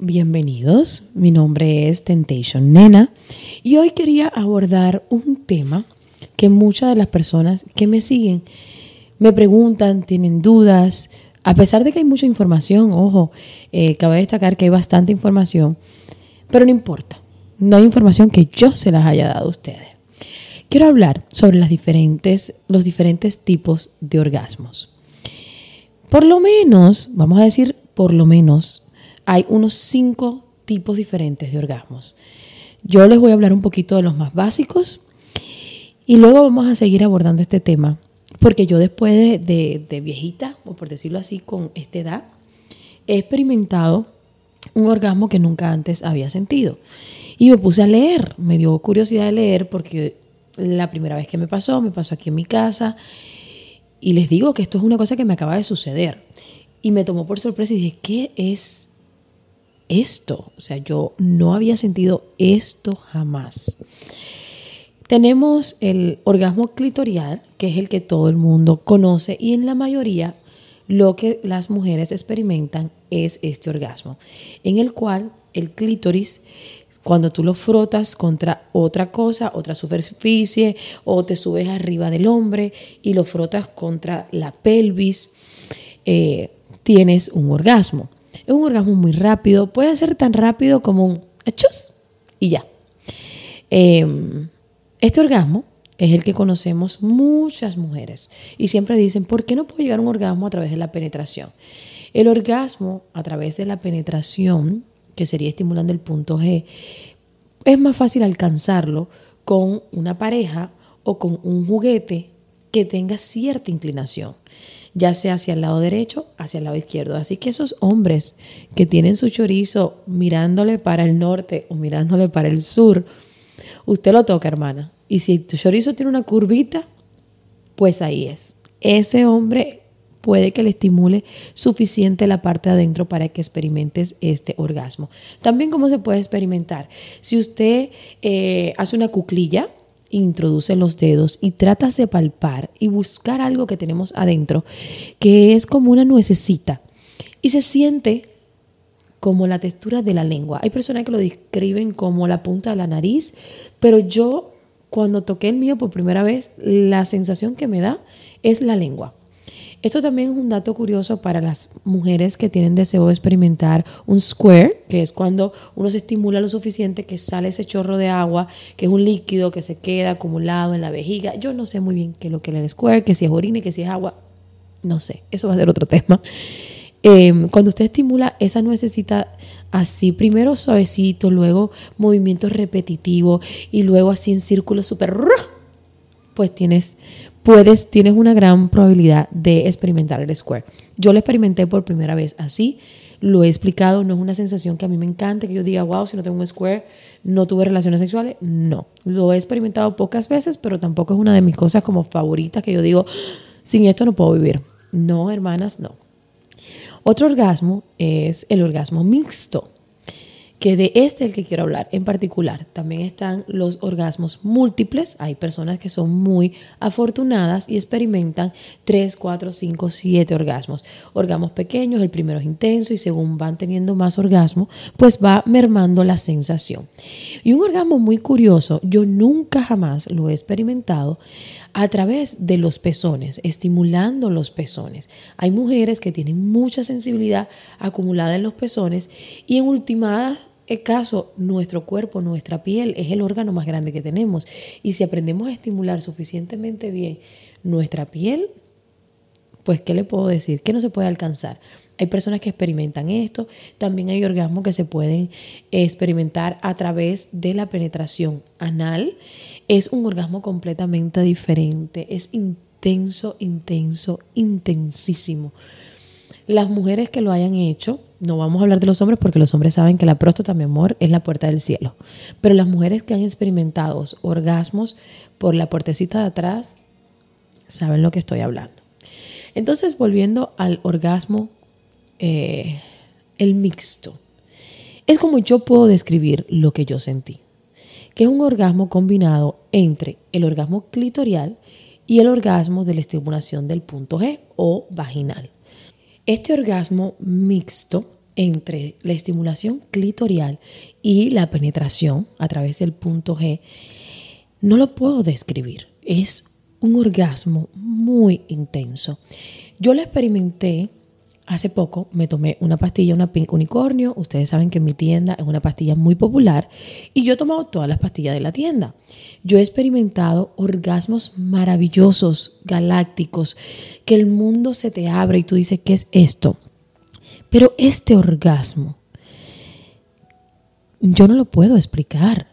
Bienvenidos, mi nombre es Temptation Nena y hoy quería abordar un tema que muchas de las personas que me siguen me preguntan, tienen dudas, a pesar de que hay mucha información, ojo, eh, cabe destacar que hay bastante información, pero no importa, no hay información que yo se las haya dado a ustedes. Quiero hablar sobre los diferentes tipos de orgasmos. Por lo menos, vamos a decir por lo menos, hay unos cinco tipos diferentes de orgasmos. Yo les voy a hablar un poquito de los más básicos y luego vamos a seguir abordando este tema, porque yo después de, de, viejita, o por decirlo así, con esta edad, he experimentado un orgasmo que nunca antes había sentido. Y me puse a leer, me dio curiosidad de leer porque la primera vez que me pasó, me pasó aquí en mi casa. Y les digo que esto es una cosa que me acaba de suceder. Y me tomó por sorpresa y dije, ¿qué es esto. O sea, yo no había sentido esto jamás. Tenemos el orgasmo clitorial, que es el que todo el mundo conoce y en la mayoría lo que las mujeres experimentan es este orgasmo, en el cual el clítoris, cuando tú lo frotas contra otra cosa, otra superficie, o te subes arriba del hombre y lo frotas contra la pelvis, eh, tienes un orgasmo. Es un orgasmo muy rápido, puede ser tan rápido como un achus y ya. Em, este orgasmo es el que conocemos muchas mujeres y siempre dicen, ¿por qué no puedo llegar a un orgasmo a través de la penetración? El orgasmo a través de la penetración, que sería estimulando el punto G, es más fácil alcanzarlo con una pareja o con un juguete que tenga cierta inclinación ya sea hacia el lado derecho, hacia el lado izquierdo. Así que esos hombres que tienen su chorizo mirándole para el norte o mirándole para el sur, usted lo toca, hermana. Y si tu chorizo tiene una curvita, pues ahí es. Ese hombre puede que le estimule suficiente la parte de adentro para que experimentes este orgasmo. También cómo se puede experimentar. Si usted eh, hace una cuclilla, introduce los dedos y tratas de palpar y buscar algo que tenemos adentro, que es como una nuececita y se siente como la textura de la lengua. Hay personas que lo describen como la punta de la nariz, pero yo cuando toqué el mío por primera vez, la sensación que me da es la lengua. Esto también es un dato curioso para las mujeres que tienen deseo de experimentar un square, que es cuando uno se estimula lo suficiente que sale ese chorro de agua, que es un líquido que se queda acumulado en la vejiga. Yo no sé muy bien qué es lo que es el square, que si es orina que si es agua. No sé, eso va a ser otro tema. Em, cuando usted estimula esa nuecesita así, primero suavecito, luego movimientos repetitivos y luego así en círculo súper, pues tienes puedes, tienes una gran probabilidad de experimentar el square. Yo lo experimenté por primera vez así, lo he explicado, no es una sensación que a mí me encante, que yo diga, wow, si no tengo un square, no tuve relaciones sexuales. No, lo he experimentado pocas veces, pero tampoco es una de mis cosas como favoritas que yo digo, sin esto no puedo vivir. No, hermanas, no. Otro orgasmo es el orgasmo mixto que de este es el que quiero hablar en particular. También están los orgasmos múltiples. Hay personas que son muy afortunadas y experimentan 3, 4, 5, 7 orgasmos. Orgasmos pequeños, el primero es intenso y según van teniendo más orgasmo, pues va mermando la sensación. Y un orgasmo muy curioso, yo nunca jamás lo he experimentado a través de los pezones, estimulando los pezones. Hay mujeres que tienen mucha sensibilidad acumulada en los pezones y en ultimadas el caso, nuestro cuerpo, nuestra piel es el órgano más grande que tenemos. Y si aprendemos a estimular suficientemente bien nuestra piel, pues, ¿qué le puedo decir? ¿Qué no se puede alcanzar? Hay personas que experimentan esto. También hay orgasmos que se pueden experimentar a través de la penetración anal. Es un orgasmo completamente diferente. Es intenso, intenso, intensísimo. Las mujeres que lo hayan hecho, no vamos a hablar de los hombres porque los hombres saben que la próstata, mi amor, es la puerta del cielo. Pero las mujeres que han experimentado orgasmos por la puertecita de atrás, saben lo que estoy hablando. Entonces, volviendo al orgasmo, eh, el mixto, es como yo puedo describir lo que yo sentí, que es un orgasmo combinado entre el orgasmo clitorial y el orgasmo de la estimulación del punto G o vaginal. Este orgasmo mixto entre la estimulación clitorial y la penetración a través del punto G, no lo puedo describir. Es un orgasmo muy intenso. Yo lo experimenté Hace poco me tomé una pastilla, una Pink Unicornio. Ustedes saben que en mi tienda es una pastilla muy popular y yo he tomado todas las pastillas de la tienda. Yo he experimentado orgasmos maravillosos, galácticos, que el mundo se te abre y tú dices, ¿qué es esto? Pero este orgasmo, yo no lo puedo explicar.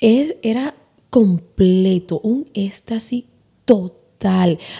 era completo, un éxtasis total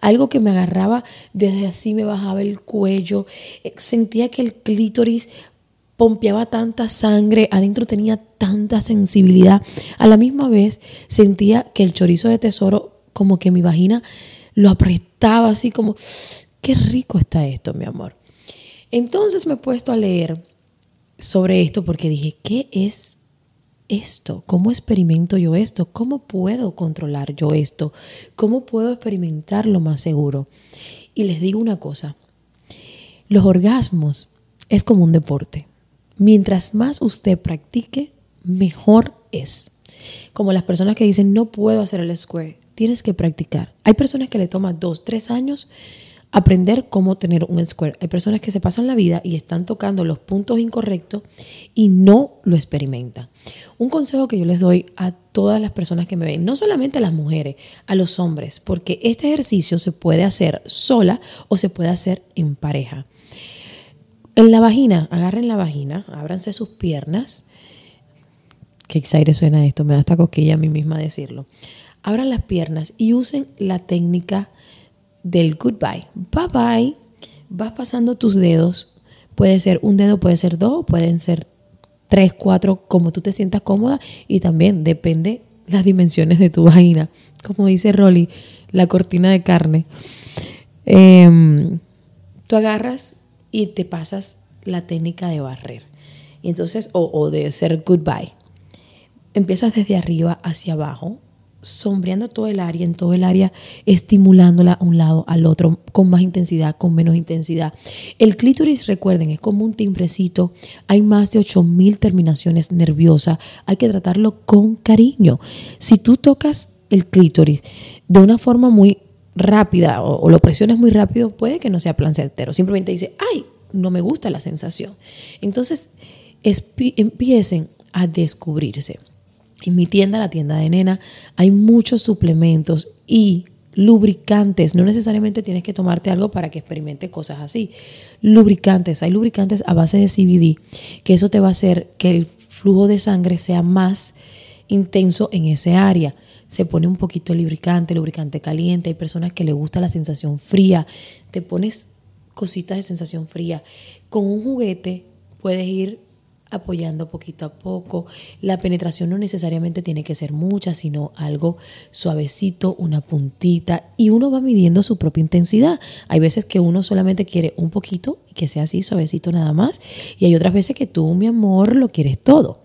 algo que me agarraba desde así, me bajaba el cuello, eh, sentía que el clítoris pompeaba tanta sangre, adentro tenía tanta sensibilidad. A la misma vez sentía que el chorizo de tesoro, como que mi vagina lo apretaba así como, qué rico está esto, mi amor. Entonces me he puesto a leer sobre esto porque dije, ¿qué es esto? ¿Cómo experimento yo esto? ¿Cómo puedo controlar yo esto? ¿Cómo puedo experimentarlo más seguro? Y les digo una cosa, los orgasmos es como un deporte. Mientras más usted practique, mejor es. Como las personas que dicen, no puedo hacer el square, tienes que practicar. Hay personas que le toman dos, tres años aprender cómo tener un square. Hay personas que se pasan la vida y están tocando los puntos incorrectos y no lo experimentan. Un consejo que yo les doy a todas las personas que me ven, no solamente a las mujeres, a los hombres, porque este ejercicio se puede hacer sola o se puede hacer en pareja. En la vagina, agarren la vagina, ábranse sus piernas. Qué exaire suena esto, me da esta cosquilla a mí misma decirlo. Abran las piernas y usen la técnica del goodbye. Bye bye. Vas pasando tus dedos. Puede ser un dedo, puede ser dos, pueden ser tres, cuatro, como tú te sientas cómoda. Y también depende las dimensiones de tu vagina. Como dice Rolly, la cortina de carne. Em, tú agarras y te pasas la técnica de barrer. Y entonces, o, o de ser goodbye. Empiezas desde arriba hacia abajo sombreando todo el área, en todo el área, estimulándola a un lado, al otro, con más intensidad, con menos intensidad. El clítoris, recuerden, es como un timbrecito. Hay más de 8000 terminaciones nerviosas. Hay que tratarlo con cariño. Si tú tocas el clítoris de una forma muy rápida o, lo presionas muy rápido, puede que no sea placentero. Simplemente dice, ay, no me gusta la sensación. Entonces, empiecen a descubrirse. En mi tienda, la tienda de nena, hay muchos suplementos y lubricantes. No necesariamente tienes que tomarte algo para que experimente cosas así. Lubricantes, hay lubricantes a base de CBD, que eso te va a hacer que el flujo de sangre sea más intenso en ese área. Se pone un poquito de lubricante, lubricante caliente. Hay personas que le gusta la sensación fría. Te pones cositas de sensación fría. Con un juguete puedes ir apoyando poquito a poco. La penetración no necesariamente tiene que ser mucha, sino algo suavecito, una puntita, y uno va midiendo su propia intensidad. Hay veces que uno solamente quiere un poquito y que sea así suavecito nada más, y hay otras veces que tú, mi amor, lo quieres todo.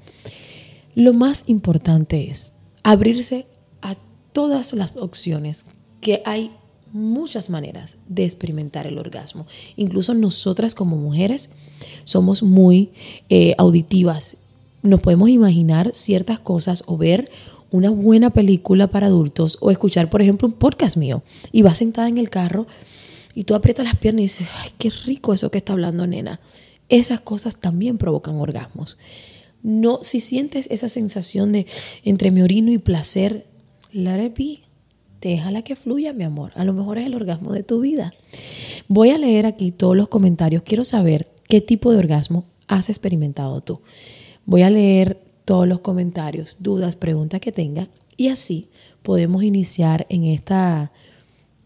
Lo más importante es abrirse a todas las opciones que hay muchas maneras de experimentar el orgasmo. Incluso nosotras como mujeres somos muy eh, auditivas. Nos podemos imaginar ciertas cosas o ver una buena película para adultos o escuchar, por ejemplo, un podcast mío y vas sentada en el carro y tú aprietas las piernas y dices, ay, qué rico eso que está hablando nena. Esas cosas también provocan orgasmos. No, si sientes esa sensación de entre mi orino y placer, let it be déjala que fluya, mi amor. A lo mejor es el orgasmo de tu vida. Voy a leer aquí todos los comentarios. Quiero saber qué tipo de orgasmo has experimentado tú. Voy a leer todos los comentarios, dudas, preguntas que tenga y así podemos iniciar en este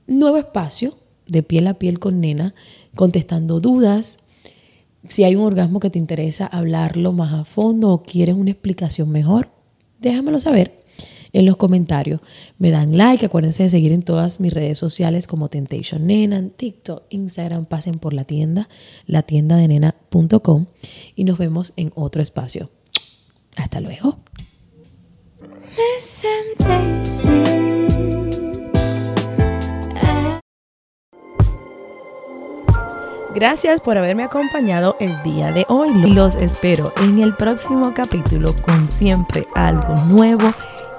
nuevo espacio de piel a piel con nena, contestando dudas. Si hay un orgasmo que te interesa hablarlo más a fondo o quieres una explicación mejor, déjamelo saber en los comentarios. Me dan like, acuérdense de seguir en todas mis redes sociales como Temptation Nena, TikTok, Instagram, pasen por la tienda, la tienda de nena.com y nos vemos en otro espacio. Hasta luego. Gracias por haberme acompañado el día de hoy. Los espero en el próximo capítulo con siempre algo nuevo